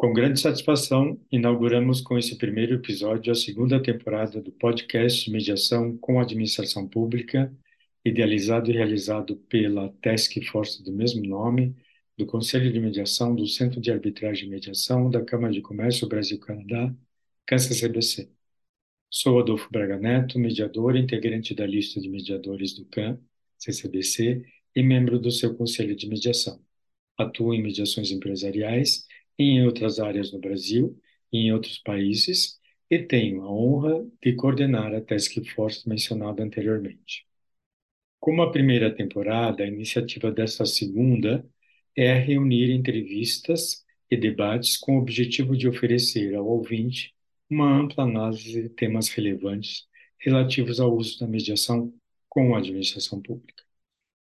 Com grande satisfação, inauguramos com esse primeiro episódio a segunda temporada do podcast Mediação com Administração Pública, idealizado e realizado pela Task Force do mesmo nome, do Conselho de Mediação do Centro de Arbitragem e Mediação da Câmara de Comércio Brasil-Canadá, CAN-CCBC. Sou Adolfo Braga Neto, mediador integrante da lista de mediadores do CAN, CCBC, e membro do seu Conselho de Mediação. Atuo em mediações empresariais em outras áreas no Brasil e em outros países, e tenho a honra de coordenar a Task Force mencionada anteriormente. Como a primeira temporada, a iniciativa desta segunda é reunir entrevistas e debates com o objetivo de oferecer ao ouvinte uma ampla análise de temas relevantes relativos ao uso da mediação com a administração pública.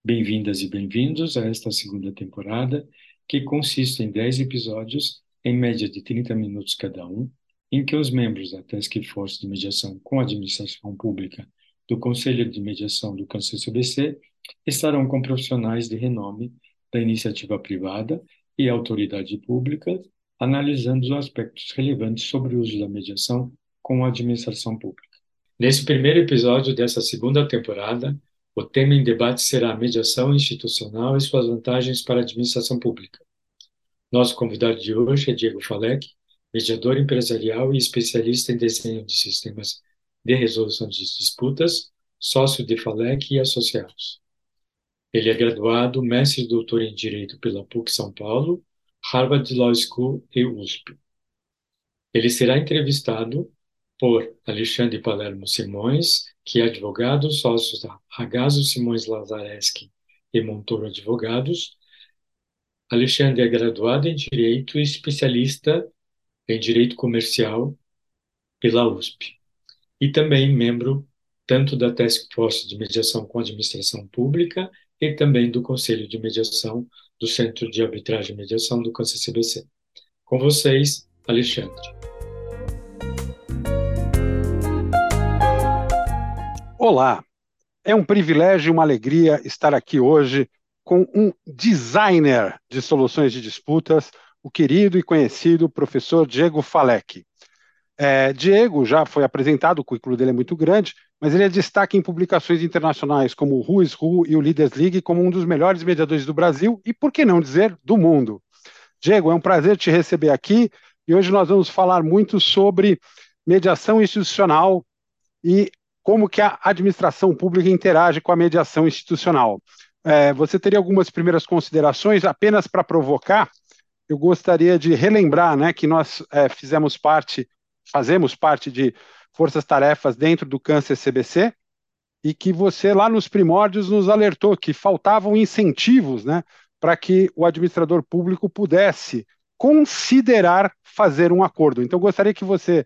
Bem-vindas e bem-vindos a esta segunda temporada que consiste em 10 episódios, em média de 30 minutos cada um, em que os membros da Task Force de Mediação com Administração Pública do Conselho de Mediação do CANCEL-CBC estarão com profissionais de renome da iniciativa privada e autoridade pública, analisando os aspectos relevantes sobre o uso da mediação com a administração pública. Nesse primeiro episódio dessa segunda temporada, o tema em debate será a mediação institucional e suas vantagens para a administração pública. Nosso convidado de hoje é Diego Falek, mediador empresarial e especialista em desenho de sistemas de resolução de disputas, sócio de Falek e associados. Ele é graduado, mestre e doutor em Direito pela PUC São Paulo, Harvard Law School e USP. Ele será entrevistado por Alexandre Palermo Simões, que é advogado, sócio da Ragazzo Simões Lazareschi e Montoro Advogados. Alexandre é graduado em Direito e especialista em Direito Comercial pela USP. E também membro tanto da Task Force de Mediação com Administração Pública e também do Conselho de Mediação do Centro de Arbitragem e Mediação do CANCE-CBC. Com vocês, Alexandre. Olá, é um privilégio e uma alegria estar aqui hoje com um designer de soluções de disputas, o querido e conhecido professor Diego Falek. É, Diego já foi apresentado, o currículo dele é muito grande, mas ele é destaque em publicações internacionais como o Who Who e o Leaders League como um dos melhores mediadores do Brasil e, por que não dizer, do mundo. Diego, é um prazer te receber aqui e hoje nós vamos falar muito sobre mediação institucional e como que a administração pública interage com a mediação institucional. É, você teria algumas primeiras considerações apenas para provocar? Eu gostaria de relembrar, né, que nós é, fizemos parte, fazemos parte de forças-tarefas dentro do Câncer CBC e que você lá nos primórdios nos alertou que faltavam incentivos, né, para que o administrador público pudesse considerar fazer um acordo. Então, gostaria que você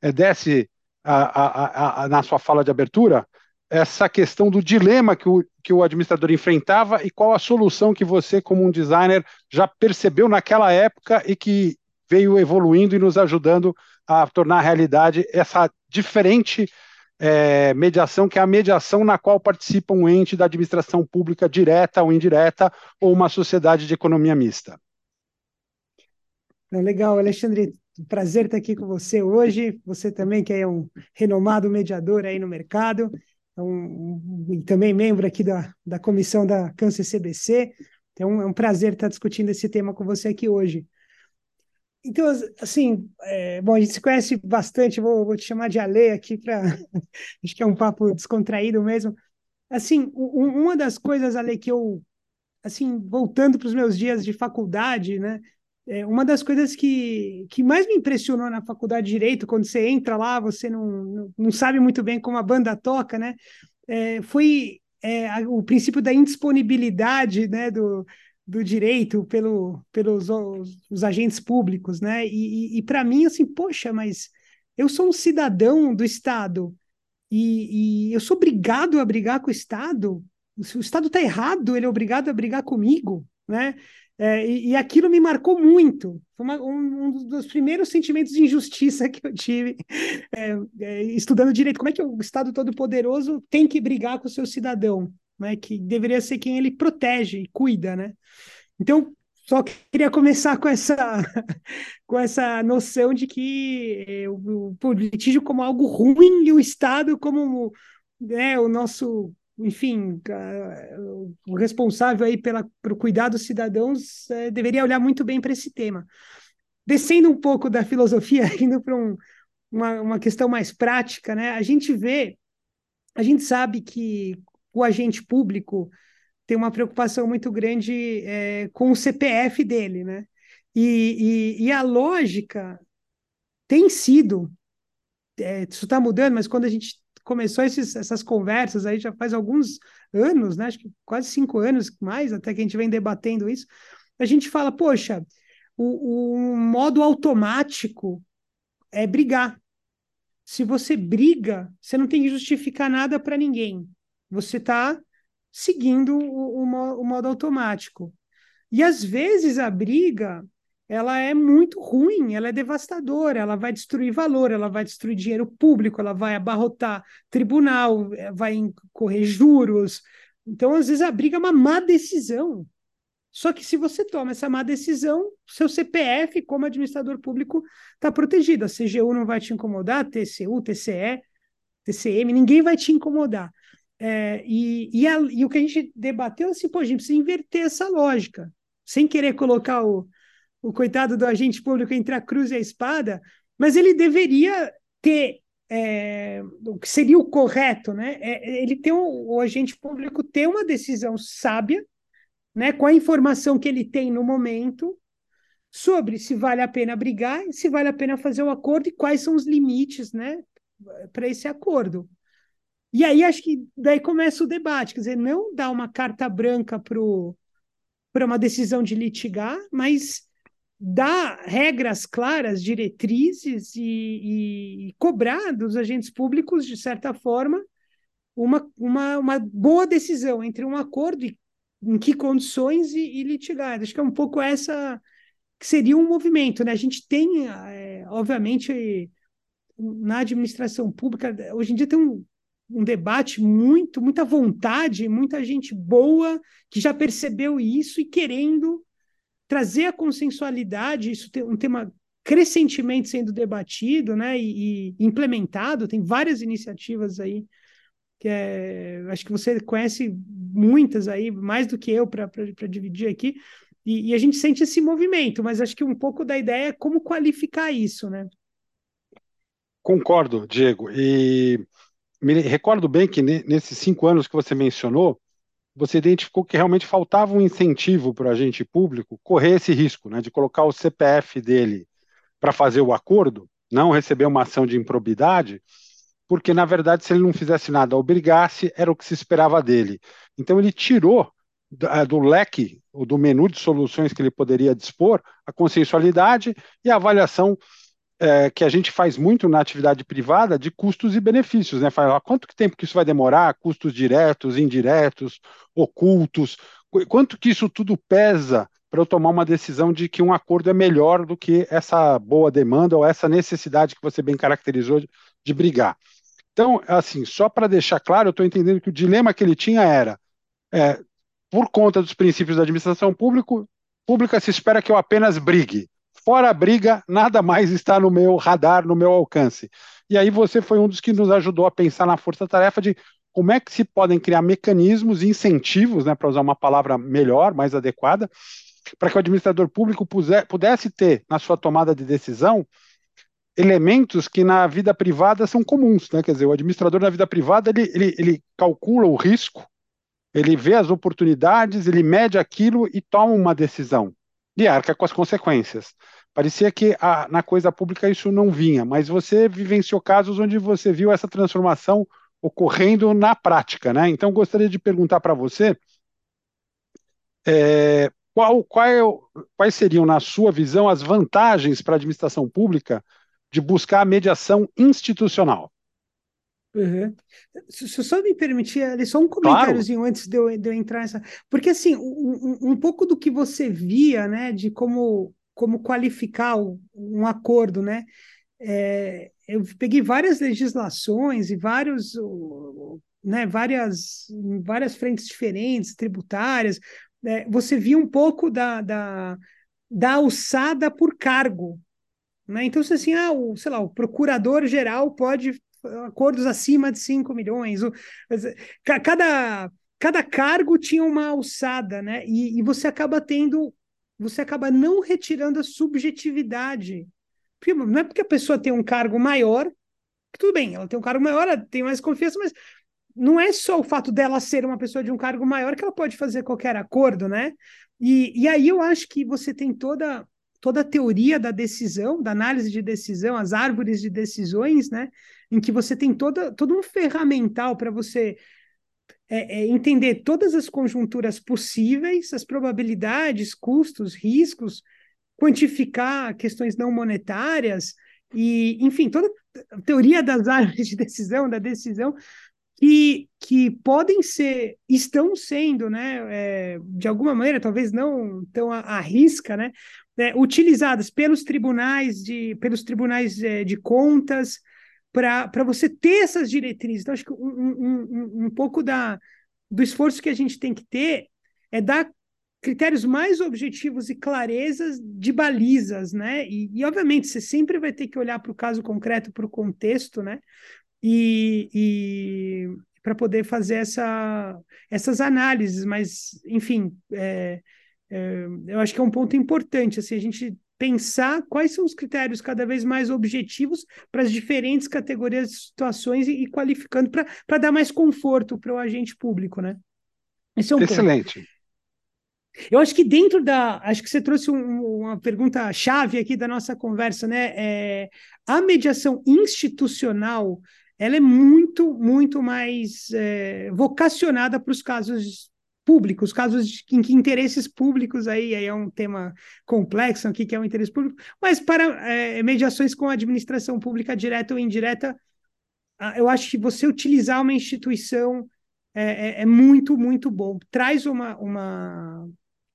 é, desse a, a, a, na sua fala de abertura, essa questão do dilema que o, que o administrador enfrentava e qual a solução que você, como um designer, já percebeu naquela época e que veio evoluindo e nos ajudando a tornar realidade essa diferente é, mediação, que é a mediação na qual participa um ente da administração pública direta ou indireta ou uma sociedade de economia mista. Legal, Alexandre, prazer estar aqui com você hoje. Você também que é um renomado mediador aí no mercado, um, e também membro aqui da, da comissão da Câncer CBC. Então é um prazer estar discutindo esse tema com você aqui hoje. Então, assim, é, bom, a gente se conhece bastante, vou, vou te chamar de Ale aqui para. Acho que é um papo descontraído mesmo. Assim, um, uma das coisas, Ale, que eu, assim, voltando para os meus dias de faculdade, né, é, uma das coisas que, que mais me impressionou na faculdade de Direito, quando você entra lá, você não, não, sabe muito bem como a banda toca, né? É, foi é, o princípio da indisponibilidade né, do, do direito pelo, pelos os, os agentes públicos, né? E, e, e para mim, assim, poxa, mas eu sou um cidadão do Estado e, e eu sou obrigado a brigar com o Estado. Se o Estado está errado, ele é obrigado a brigar comigo, né? É, e, e, aquilo me marcou muito. Foi uma, um, um, dos primeiros sentimentos de injustiça que eu tive é, é, estudando direito. Como é que o Estado Todo-Poderoso tem que brigar com o seu cidadão, né? que deveria ser quem ele protege e cuida. Né? Então, só queria começar com essa, com essa noção de que eh, o, o litígio como algo ruim e o Estado como né, o nosso, enfim, o responsável aí pela, pelo cuidado dos cidadãos é, deveria olhar muito bem para esse tema. Descendo um pouco da filosofia, indo para um, uma, uma questão mais prática, né? A gente vê, a gente sabe que o agente público tem uma preocupação muito grande é, com o CPF dele, né? E, e, e a lógica tem sido, é, isso está mudando, mas quando a gente começou esses, essas conversas aí já faz alguns anos, né? Acho que quase cinco anos mais, até que a gente vem debatendo isso, a gente fala, poxa, o, o modo automático é brigar. Se você briga, você não tem que justificar nada para ninguém. Você está seguindo o, o, o modo automático. E às vezes a briga ela é muito ruim, ela é devastadora, ela vai destruir valor, ela vai destruir dinheiro público, ela vai abarrotar tribunal, eh, vai correr juros. Então, às vezes, a briga é uma má decisão. Só que se você toma essa má decisão, seu CPF, como administrador público, está protegido. A CGU não vai te incomodar, TCU, TCE, TCM, ninguém vai te incomodar. É, e, e, a, e, o que a gente debateu é assim, pô, a gente precisa inverter essa lógica, sem querer colocar o, o coitado do agente público entre a cruz e a espada, mas ele deveria ter é, o que seria o correto, né? É, ele tem um, o agente público ter uma decisão sábia, né, com a informação que ele tem no momento sobre se vale a pena brigar, se vale a pena fazer o um acordo e quais são os limites, né, para esse acordo. E aí acho que daí começa o debate, quer dizer, não dar uma carta branca para uma decisão de litigar, mas dar regras claras, diretrizes e, e, cobrar dos agentes públicos, de certa forma, uma, uma, uma boa decisão entre um acordo e em que condições e, e litigar. Acho que é um pouco essa que seria um movimento. Né? A gente tem, é, obviamente, na administração pública, hoje em dia tem um, um debate muito, muita vontade, muita gente boa que já percebeu isso e querendo trazer a consensualidade, isso tem um tema crescentemente sendo debatido né, e, e implementado, tem várias iniciativas aí, que é, acho que você conhece muitas aí, mais do que eu para dividir aqui, e, e, a gente sente esse movimento, mas acho que um pouco da ideia é como qualificar isso, né? Concordo, Diego, e me recordo bem que nesses cinco anos que você mencionou, você identificou que realmente faltava um incentivo para o agente público correr esse risco, né, de colocar o CPF dele para fazer o acordo, não receber uma ação de improbidade, porque na verdade se ele não fizesse nada, obrigasse, era o que se esperava dele. Então ele tirou do, do leque, do menu de soluções que ele poderia dispor, a consensualidade e a avaliação é, que a gente faz muito na atividade privada de custos e benefícios, né? Fala, quanto tempo que isso vai demorar, custos diretos, indiretos, ocultos, quanto que isso tudo pesa para eu tomar uma decisão de que um acordo é melhor do que essa boa demanda ou essa necessidade que você bem caracterizou de, de brigar. Então, assim, só para deixar claro, eu estou entendendo que o dilema que ele tinha era, é, por conta dos princípios da administração público, pública, se espera que eu apenas brigue. Fora a briga, nada mais está no meu radar, no meu alcance. E aí você foi um dos que nos ajudou a pensar na força-tarefa de como é que se podem criar mecanismos e incentivos, né, para usar uma palavra melhor, mais adequada, para que o administrador público pudesse ter na sua tomada de decisão elementos que na vida privada são comuns, né? Quer dizer, o administrador na vida privada ele, ele, ele calcula o risco, ele vê as oportunidades, ele mede aquilo e toma uma decisão e arca com as consequências. Parecia que a, na coisa pública isso não vinha, mas você vivenciou casos onde você viu essa transformação ocorrendo na prática, né? Então gostaria de perguntar para você é, qual, qual, quais seriam, na sua visão, as vantagens para a administração pública de buscar a mediação institucional? Uhum. Se, se só me permitir, ali, só um comentáriozinho claro. antes de eu, de eu entrar nessa. Porque, assim, um, um, pouco do que você via, né, de como, como qualificar um acordo, né? É, eu peguei várias legislações e vários, né, várias, várias frentes diferentes, tributárias, é, você via um pouco da, da, da alçada por cargo. Né? Então, se assim, ah, o, sei lá, o procurador-geral pode acordos acima de 5 milhões. Cada, cada cargo tinha uma alçada, né? E, e você acaba tendo, você acaba não retirando a subjetividade. Não é porque a pessoa tem um cargo maior, tudo bem, ela tem um cargo maior, ela tem mais confiança, mas não é só o fato dela ser uma pessoa de um cargo maior que ela pode fazer qualquer acordo, né? E, e aí eu acho que você tem toda toda a teoria da decisão, da análise de decisão, as árvores de decisões, né? Em que você tem toda, todo um ferramental para você é, é, entender todas as conjunturas possíveis, as probabilidades, custos, riscos, quantificar questões não monetárias e, enfim, toda a teoria das árvores de decisão, da decisão, que, que podem ser, estão sendo, né, é, de alguma maneira, talvez não tão à, risca, né, é, utilizadas pelos tribunais de, pelos tribunais é, de contas para você ter essas diretrizes. Então, acho que um, um, um, um pouco da, do esforço que a gente tem que ter é dar critérios mais objetivos e clarezas de balizas, né? E, e obviamente você sempre vai ter que olhar para o caso concreto, para o contexto, né? e, e para poder fazer essa, essas análises, mas, enfim, é, é, eu acho que é um ponto importante, assim, a gente pensar quais são os critérios cada vez mais objetivos para as diferentes categorias de situações e, e qualificando para dar mais conforto para o agente público, né? Esse é um Excelente. Ponto. Eu acho que dentro da. Acho que você trouxe um, uma pergunta chave aqui da nossa conversa, né? É, a mediação institucional ela é muito, muito mais é, vocacionada para os casos públicos, casos em que interesses públicos, aí, aí é um tema complexo aqui, que é o um interesse público, mas para é, mediações com a administração pública direta ou indireta, eu acho que você utilizar uma instituição é, é, é muito, muito bom. Traz uma, uma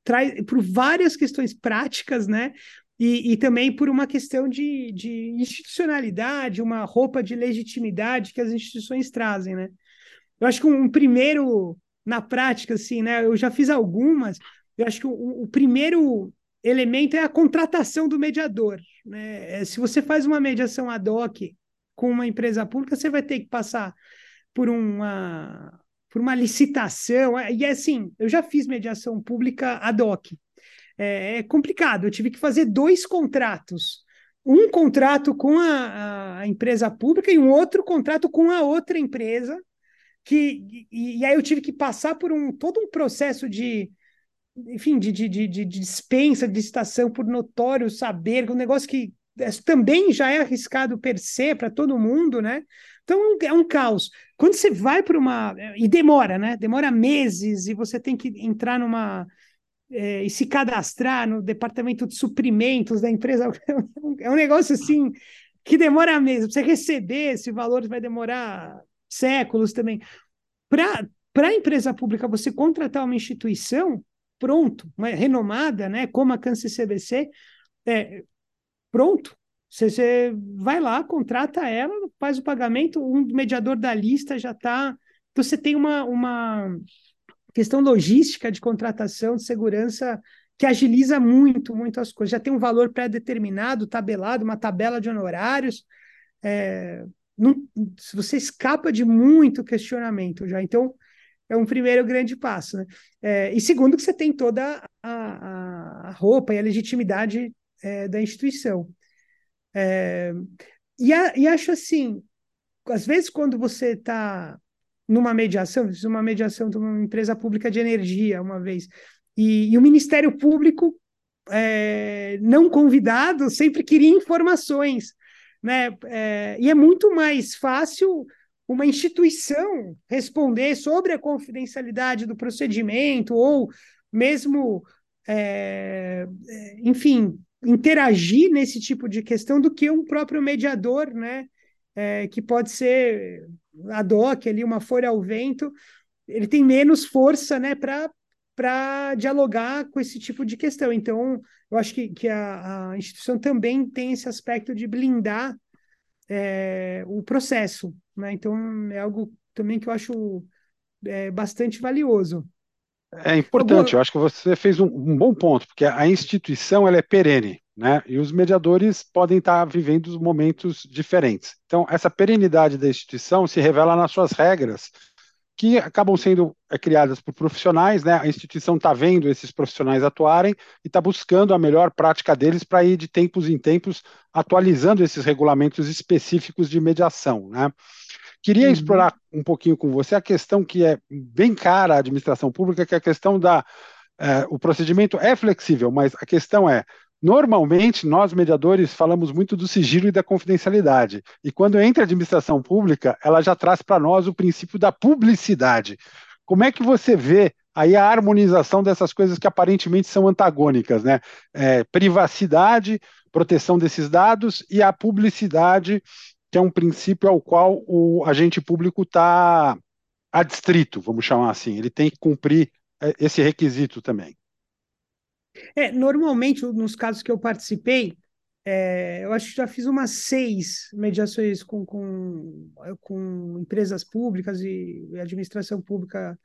traz por várias questões práticas, né? e, e também por uma questão de, de institucionalidade, uma roupa de legitimidade que as instituições trazem, né? Eu acho que um primeiro, na prática, assim, né? Eu já fiz algumas, eu acho que o, o primeiro elemento é a contratação do mediador. Né? É, se você faz uma mediação ad hoc com uma empresa pública, você vai ter que passar por uma, por uma licitação. E assim, eu já fiz mediação pública ad hoc é, é complicado. Eu tive que fazer dois contratos. Um contrato com a, a, empresa pública e um outro contrato com a outra empresa. Que, e, e aí eu tive que passar por um todo um processo de, enfim, de, de, de, de dispensa de licitação por notório saber, um negócio que é, também já é arriscado per se para todo mundo, né? Então é um caos. Quando você vai para uma. E demora, né? Demora meses e você tem que entrar numa é, e se cadastrar no departamento de suprimentos da empresa é um negócio assim que demora mesmo. Você receber esse valor vai demorar séculos também. Para a empresa pública, você contratar uma instituição, pronto, uma renomada, né, como a Câncer CBC, é, pronto. Você, você vai lá, contrata ela, faz o pagamento, um mediador da lista já está. Então, você tem uma, uma questão logística de contratação, de segurança, que agiliza muito, muito as coisas. Já tem um valor pré-determinado, tabelado, uma tabela de honorários. É, não, você escapa de muito questionamento já. Então, é um primeiro grande passo. Né? É, e segundo, que você tem toda a, a roupa e a legitimidade é, da instituição. É, e, a, e acho assim, às vezes quando você está numa mediação, fiz uma mediação de uma empresa pública de energia uma vez, e, e o Ministério Público, é, não convidado, sempre queria informações, né? É, e é muito mais fácil uma instituição responder sobre a confidencialidade do procedimento, ou mesmo, é, é enfim, interagir nesse tipo de questão do que um próprio mediador, né? É, que pode ser ad hoc ali, uma folha ao vento, ele tem menos força né, para dialogar com esse tipo de questão. Então, eu acho que, que a, a instituição também tem esse aspecto de blindar é, o processo. Né? Então, é algo também que eu acho é, bastante valioso. É importante, eu acho que você fez um, um, bom ponto, porque a instituição ela é perene, né? E os mediadores podem estar vivendo momentos diferentes. Então, essa perenidade da instituição se revela nas suas regras, que acabam sendo é, criadas por profissionais, né? A instituição está vendo esses profissionais atuarem e está buscando a melhor prática deles para ir de tempos em tempos atualizando esses regulamentos específicos de mediação, né? Queria uhum. explorar um pouquinho com você a questão que é bem cara à administração pública, que é a questão da. É, o procedimento é flexível, mas a questão é: normalmente nós, mediadores, falamos muito do sigilo e da confidencialidade. E quando entra a administração pública, ela já traz para nós o princípio da publicidade. Como é que você vê aí a harmonização dessas coisas que aparentemente são antagônicas, né? É, privacidade, proteção desses dados e a publicidade que é um princípio ao qual o agente público está adstrito, vamos chamar assim. Ele tem que cumprir é, esse requisito também. É, normalmente, nos casos que eu participei, é, eu acho que já fiz umas seis mediações com, com, com empresas públicas e administração pública,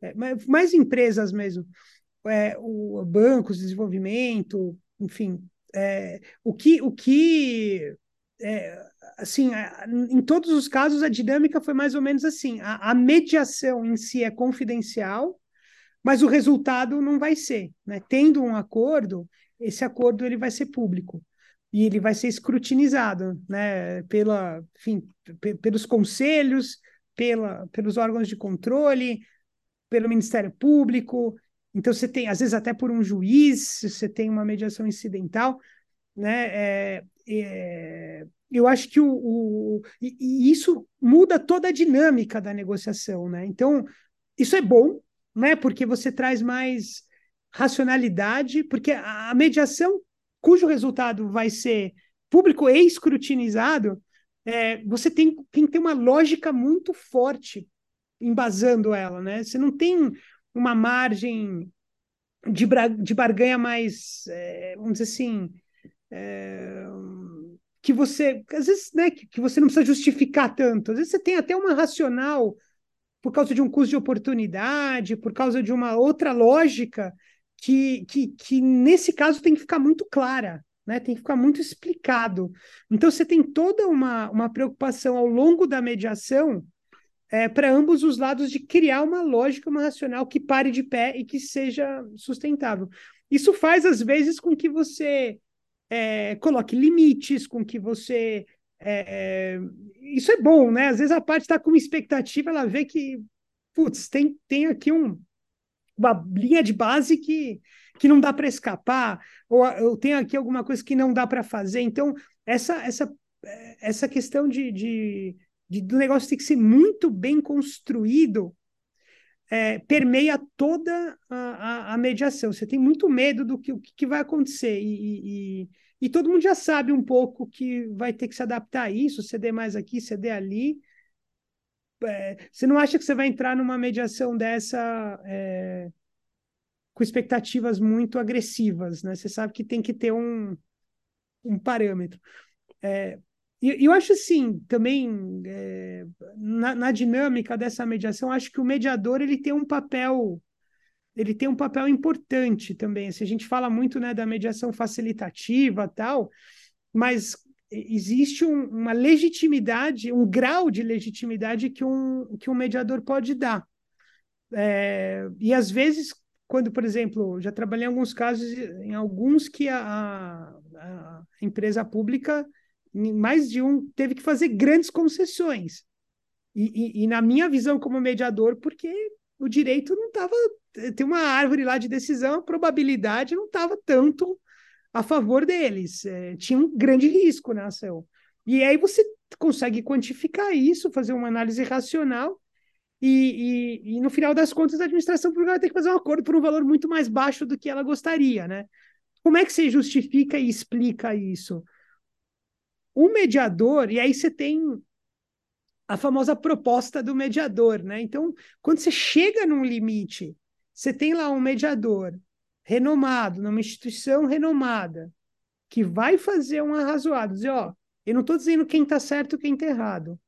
é, mais empresas mesmo, é, o, bancos, desenvolvimento, enfim. É, o que, o que é, assim, em todos os casos, a dinâmica foi mais ou menos assim: a, a, mediação em si é confidencial, mas o resultado não vai ser. Né? Tendo um acordo, esse acordo ele vai ser público e ele vai ser escrutinizado né? Pela, enfim, pelos conselhos, pela, pelos órgãos de controle, pelo Ministério Público. Então, você tem, às vezes, até por um juiz, você tem uma mediação incidental. Né? É, é, eu acho que o, o e, e isso muda toda a dinâmica da negociação, né? Então, isso é bom, né? Porque você traz mais racionalidade, porque a, mediação cujo resultado vai ser público e escrutinizado, é, você tem, tem que ter uma lógica muito forte embasando ela, né? Você não tem uma margem de, de barganha mais, é, vamos dizer assim, é, que você, às vezes, né, que, que você não precisa justificar tanto. Às vezes você tem até uma racional por causa de um custo de oportunidade, por causa de uma outra lógica que, que, que nesse caso tem que ficar muito clara, né? Tem que ficar muito explicado. Então você tem toda uma, uma preocupação ao longo da mediação é, para ambos os lados de criar uma lógica, uma racional que pare de pé e que seja sustentável. Isso faz, às vezes, com que você é, coloque limites, com que você. É, isso é bom, né? Às vezes a parte está com expectativa, ela vê que, putz, tem, tem aqui um, uma linha de base que, que não dá para escapar, ou eu tenho aqui alguma coisa que não dá para fazer. Então, essa, essa, essa questão de, de, de, do negócio ter que ser muito bem construído é, permeia toda a, a, a, mediação. Você tem muito medo do que, o que vai acontecer e, e, e, todo mundo já sabe um pouco que vai ter que se adaptar a isso, ceder mais aqui, ceder ali. É, você não acha que você vai entrar numa mediação dessa é, com expectativas muito agressivas, né? Você sabe que tem que ter um, um parâmetro. É, e eu acho assim, também, é, na, na, dinâmica dessa mediação, acho que o mediador ele tem um papel, ele tem um papel importante também. Se a gente fala muito né, da mediação facilitativa tal, mas existe um, uma legitimidade, um grau de legitimidade que um, que um mediador pode dar. É, e às vezes, quando, por exemplo, já trabalhei em alguns casos, em alguns que a, a empresa pública mais de um teve que fazer grandes concessões. E, e, e na minha visão como mediador, porque o direito não estava. Tem uma árvore lá de decisão, a probabilidade não estava tanto a favor deles. É, tinha um grande risco na ação. E aí você consegue quantificar isso, fazer uma análise racional, e, e, e no final das contas a administração pública vai ter que fazer um acordo por um valor muito mais baixo do que ela gostaria, né? Como é que você justifica e explica isso? O mediador, e aí você tem a famosa proposta do mediador, né? Então, quando você chega num limite, você tem lá um mediador renomado, numa instituição renomada, que vai fazer um arrazoado, dizer, ó, eu não estou dizendo quem está certo e quem está errado.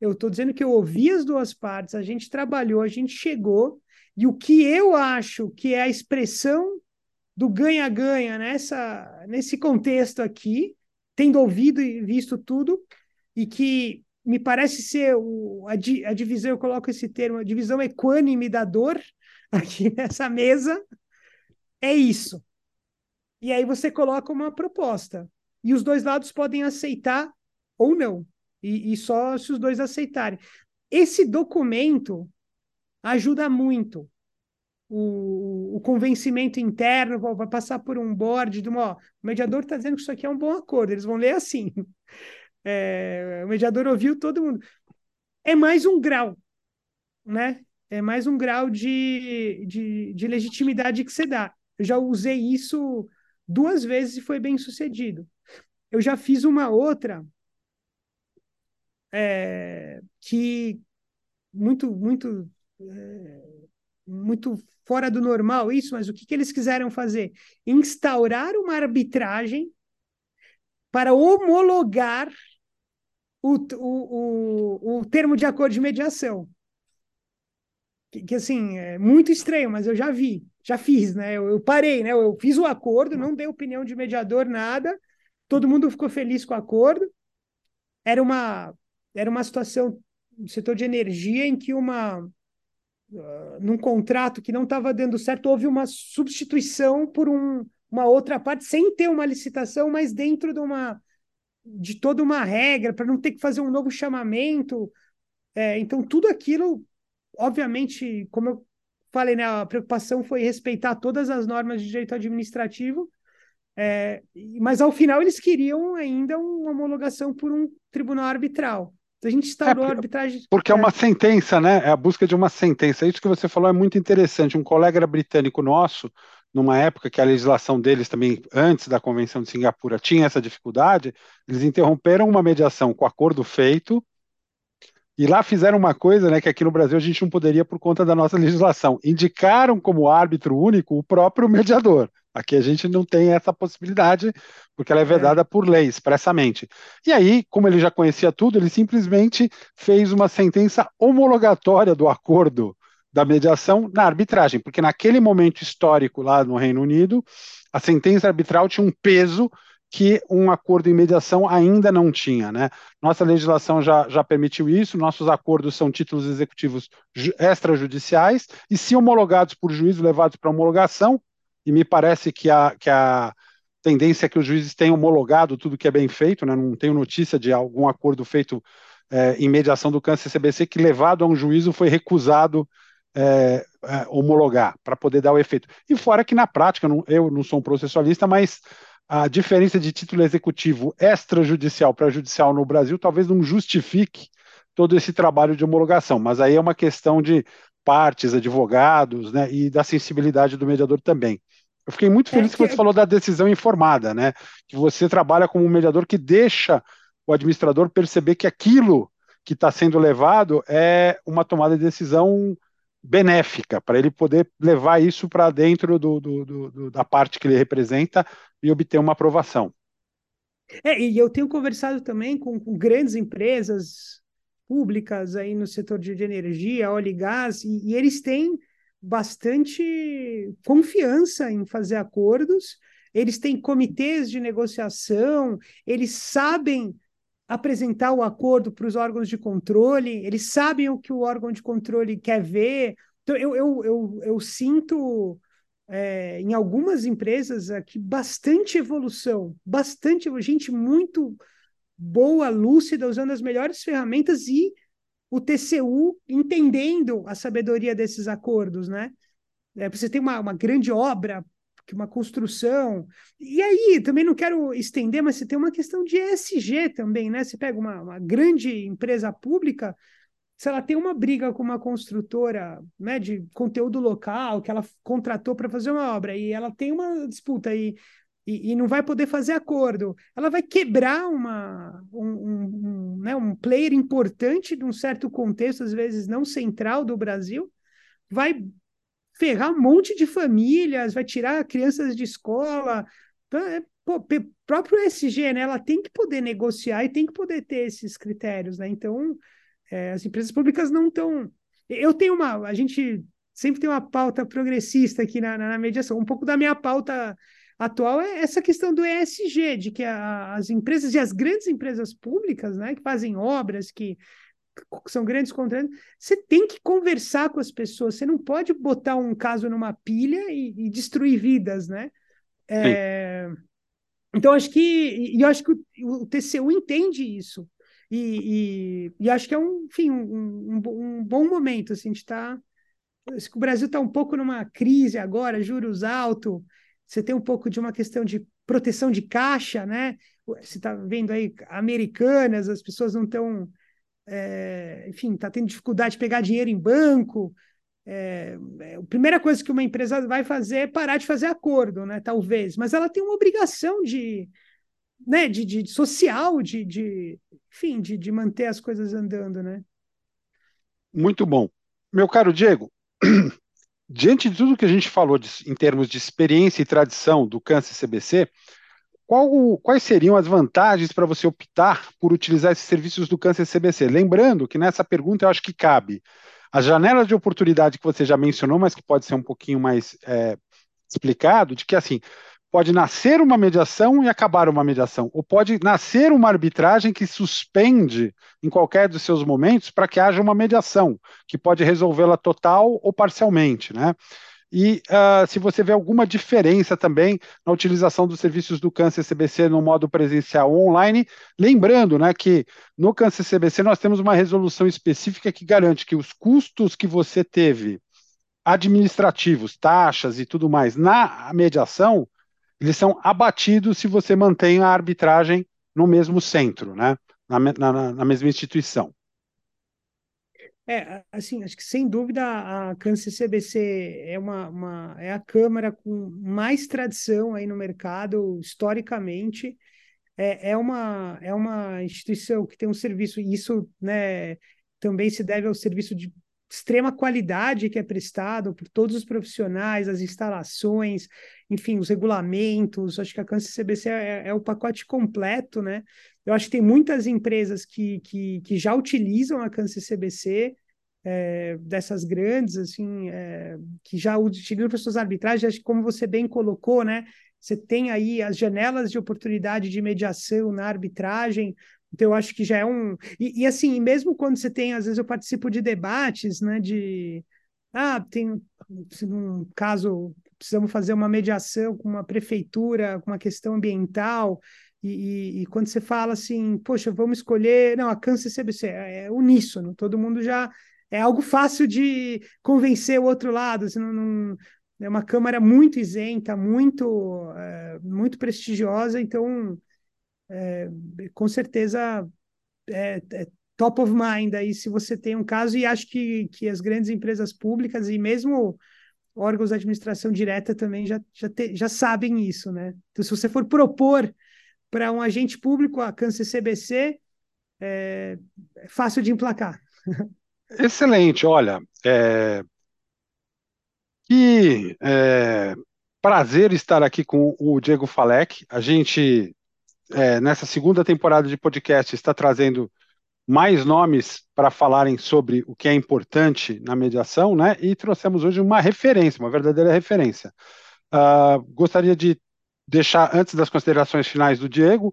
Eu estou dizendo que eu ouvi as duas partes, a gente trabalhou, a gente chegou, e o que eu acho que é a expressão do ganha-ganha nessa nesse contexto aqui, tendo ouvido e visto tudo, e que me parece ser o, a, a divisão, eu coloco esse termo, a divisão equânime da dor aqui nessa mesa, é isso. E aí você coloca uma proposta. E os dois lados podem aceitar ou não. E, e só se os dois aceitarem. Esse documento ajuda muito o, o, convencimento interno, vai passar por um board de ó, o mediador está dizendo que isso aqui é um bom acordo, eles vão ler assim. É, o mediador ouviu todo mundo. É mais um grau, né? É mais um grau de, de, de legitimidade que você dá. Eu já usei isso duas vezes e foi bem sucedido. Eu já fiz uma outra é, que muito, muito, é, muito fora do normal isso, mas o que, que eles quiseram fazer? Instaurar uma arbitragem para homologar o, o, o, o termo de acordo de mediação. Que, que, assim, é muito estranho, mas eu já vi, já fiz, né? Eu, eu parei, né? Eu, eu fiz o acordo, não dei opinião de mediador, nada, todo mundo ficou feliz com o acordo. Era uma, era uma situação no setor de energia em que uma uh, num contrato que não estava dando certo houve uma substituição por um, uma outra parte sem ter uma licitação, mas dentro de uma de toda uma regra para não ter que fazer um novo chamamento. É, então tudo aquilo, obviamente, como eu falei, né, a preocupação foi respeitar todas as normas de direito administrativo é, mas ao final eles queriam ainda uma homologação por um tribunal arbitral. A gente instaurou é, a arbitragem. Porque é uma sentença, né? É a busca de uma sentença. Isso que você falou é muito interessante. Um colega britânico nosso, numa época que a legislação deles também, antes da Convenção de Singapura, tinha essa dificuldade, eles interromperam uma mediação com acordo feito. E lá fizeram uma coisa né, que aqui no Brasil a gente não poderia por conta da nossa legislação. Indicaram como árbitro único o próprio mediador. Aqui a gente não tem essa possibilidade, porque ela é, é. vedada é. por lei, expressamente. E aí, como ele já conhecia tudo, ele simplesmente fez uma sentença homologatória do acordo da mediação na arbitragem, porque naquele momento histórico lá no Reino Unido, a sentença arbitral tinha um peso que um acordo em mediação ainda não tinha. Né? Nossa legislação já, já permitiu isso, nossos acordos são títulos executivos extrajudiciais, e se homologados por juízo, levados para homologação, e me parece que a, que a tendência é que os juízes tenham homologado tudo que é bem feito, né? não tenho notícia de algum acordo feito é, em mediação do câncer CBC que, levado a um juízo, foi recusado é, é, homologar para poder dar o efeito. E fora que, na prática, não, eu não sou um processualista, mas a diferença de título executivo extrajudicial para judicial no Brasil talvez não justifique todo esse trabalho de homologação, mas aí é uma questão de partes, advogados, né, e da sensibilidade do mediador também. Eu fiquei muito feliz é que... que você falou da decisão informada, né? Que você trabalha como um mediador que deixa o administrador perceber que aquilo que está sendo levado é uma tomada de decisão benéfica, para ele poder levar isso para dentro do, do, do, da parte que ele representa e obter uma aprovação. É, e eu tenho conversado também com, com grandes empresas públicas aí no setor de, de energia, óleo e gás, e, e eles têm bastante confiança em fazer acordos, eles têm comitês de negociação, eles sabem apresentar o acordo para os órgãos de controle, eles sabem o que o órgão de controle quer ver. Então, eu, eu, eu, eu sinto é, em algumas empresas aqui bastante evolução, bastante gente muito boa, lúcida, usando as melhores ferramentas e o TCU entendendo a sabedoria desses acordos, né? É, você tem uma, uma grande obra, uma construção. E aí, também não quero estender, mas você tem uma questão de ESG também, né? Você pega uma, uma grande empresa pública, se ela tem uma briga com uma construtora né, de conteúdo local, que ela contratou para fazer uma obra, e ela tem uma disputa aí e, e, não vai poder fazer acordo. Ela vai quebrar uma, um, um, um, né, um player importante de um certo contexto, às vezes não central do Brasil, vai ferrar um monte de famílias, vai tirar crianças de escola. Então, é, pô, próprio SG, né, ela tem que poder negociar e tem que poder ter esses critérios. Né? Então, É, as empresas públicas não estão. Eu tenho uma. A gente sempre tem uma pauta progressista aqui na, na, mediação. Um pouco da minha pauta atual é essa questão do ESG, de que a, as empresas e as grandes empresas públicas, né, que fazem obras, que, são grandes contratos, você tem que conversar com as pessoas, você não pode botar um caso numa pilha e, e destruir vidas, né? É, então, acho que, e eu acho que o, o TCU entende isso. E, e, e, acho que é um, enfim, um, um, um bom momento. Assim, a gente está o Brasil está um pouco numa crise agora, juros altos, você tem um pouco de uma questão de proteção de caixa, né? Você está vendo aí americanas, as pessoas não estão, é, enfim, está tendo dificuldade de pegar dinheiro em banco. É, a primeira coisa que uma empresa vai fazer é parar de fazer acordo, né? Talvez, mas ela tem uma obrigação de, né? De, de, de social, de, de enfim, de, de manter as coisas andando, né? Muito bom, meu caro Diego diante de tudo que a gente falou de, em termos de experiência e tradição do câncer CBC, qual, quais seriam as vantagens para você optar por utilizar esses serviços do câncer CBC? Lembrando que nessa pergunta eu acho que cabe a janela de oportunidade que você já mencionou, mas que pode ser um pouquinho mais é, explicado, de que assim, pode nascer uma mediação e acabar uma mediação, ou pode nascer uma arbitragem que suspende em qualquer dos seus momentos para que haja uma mediação, que pode resolvê-la total ou parcialmente, né? E uh, se você vê alguma diferença também na utilização dos serviços do Câncer CBC no modo presencial ou online, lembrando né, que no Câncer CBC nós temos uma resolução específica que garante que os custos que você teve administrativos, taxas e tudo mais na mediação, eles são abatidos se você mantém a arbitragem no mesmo centro, né? na, na, na mesma instituição. É, assim, acho que sem dúvida a Câncer CBC é uma, uma, é a câmara com mais tradição aí no mercado historicamente. É, é, uma, é uma instituição que tem um serviço, e isso né, também se deve ao serviço de extrema qualidade que é prestado por todos os profissionais, as instalações, enfim, os regulamentos. Acho que a Câncer CBC é, é, o pacote completo, né? Eu acho que tem muitas empresas que, que, que já utilizam a Câncer CBC, é, dessas grandes, assim, é, que já utilizam para suas arbitragens, acho que como você bem colocou, né? Você tem aí as janelas de oportunidade de mediação na arbitragem, então, eu acho que já é um. E, e, assim, mesmo quando você tem, às vezes eu participo de debates, né? De. Ah, tem um caso, precisamos fazer uma mediação com uma prefeitura, com uma questão ambiental. E, e, e, quando você fala assim, poxa, vamos escolher. Não, a câncer CBC é, é uníssono, todo mundo já. É algo fácil de convencer o outro lado. Assim, não, não, é uma Câmara muito isenta, muito, é, muito prestigiosa, então é, com certeza é, é, top of mind aí se você tem um caso, e acho que, que as grandes empresas públicas e mesmo órgãos de administração direta também já, já, te, já sabem isso, né? Então, se você for propor para um agente público a câncer CBC, é, é fácil de emplacar. Excelente, olha, é... que é... prazer estar aqui com o Diego Falek. A gente é, nessa segunda temporada de podcast, está trazendo mais nomes para falarem sobre o que é importante na mediação, né? E trouxemos hoje uma referência, uma verdadeira referência. Uh, gostaria de deixar, antes das considerações finais do Diego,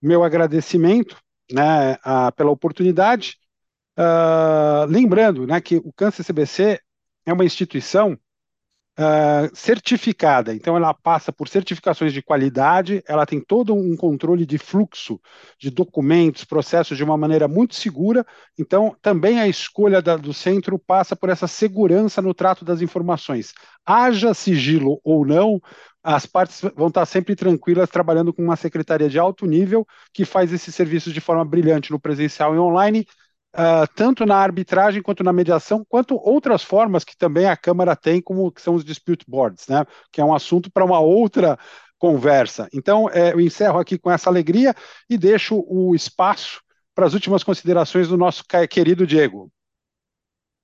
meu agradecimento né, uh, pela oportunidade. Uh, lembrando né, que o Câncer CBC é uma instituição uh, certificada. Então, ela passa por certificações de qualidade, ela tem todo um controle de fluxo de documentos, processos de uma maneira muito segura. Então, também a escolha da, do centro passa por essa segurança no trato das informações. Haja sigilo ou não, as partes vão estar sempre tranquilas trabalhando com uma secretaria de alto nível que faz esses serviços de forma brilhante no presencial e online uh, tanto na arbitragem quanto na mediação, quanto outras formas que também a Câmara tem, como que são os dispute boards, né? que é um assunto para uma outra conversa. Então, é, eu encerro aqui com essa alegria e deixo o espaço para as últimas considerações do nosso querido Diego.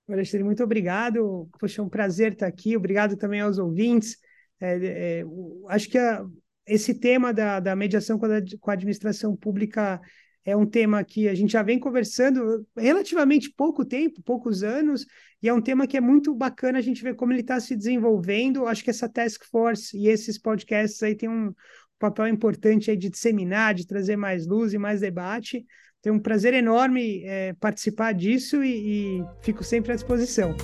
Alexandre, muito obrigado. Poxa, é um prazer estar aqui. Obrigado também aos ouvintes. É, é, acho que a, esse tema da, da mediação com a, com a administração pública é um tema que a gente já vem conversando relativamente pouco tempo, poucos anos, e é um tema que é muito bacana a gente ver como ele está se desenvolvendo. Acho que essa task force e esses podcasts aí têm um papel importante aí de disseminar, de trazer mais luz e mais debate. Tem um prazer enorme é, participar disso e, e fico sempre à disposição.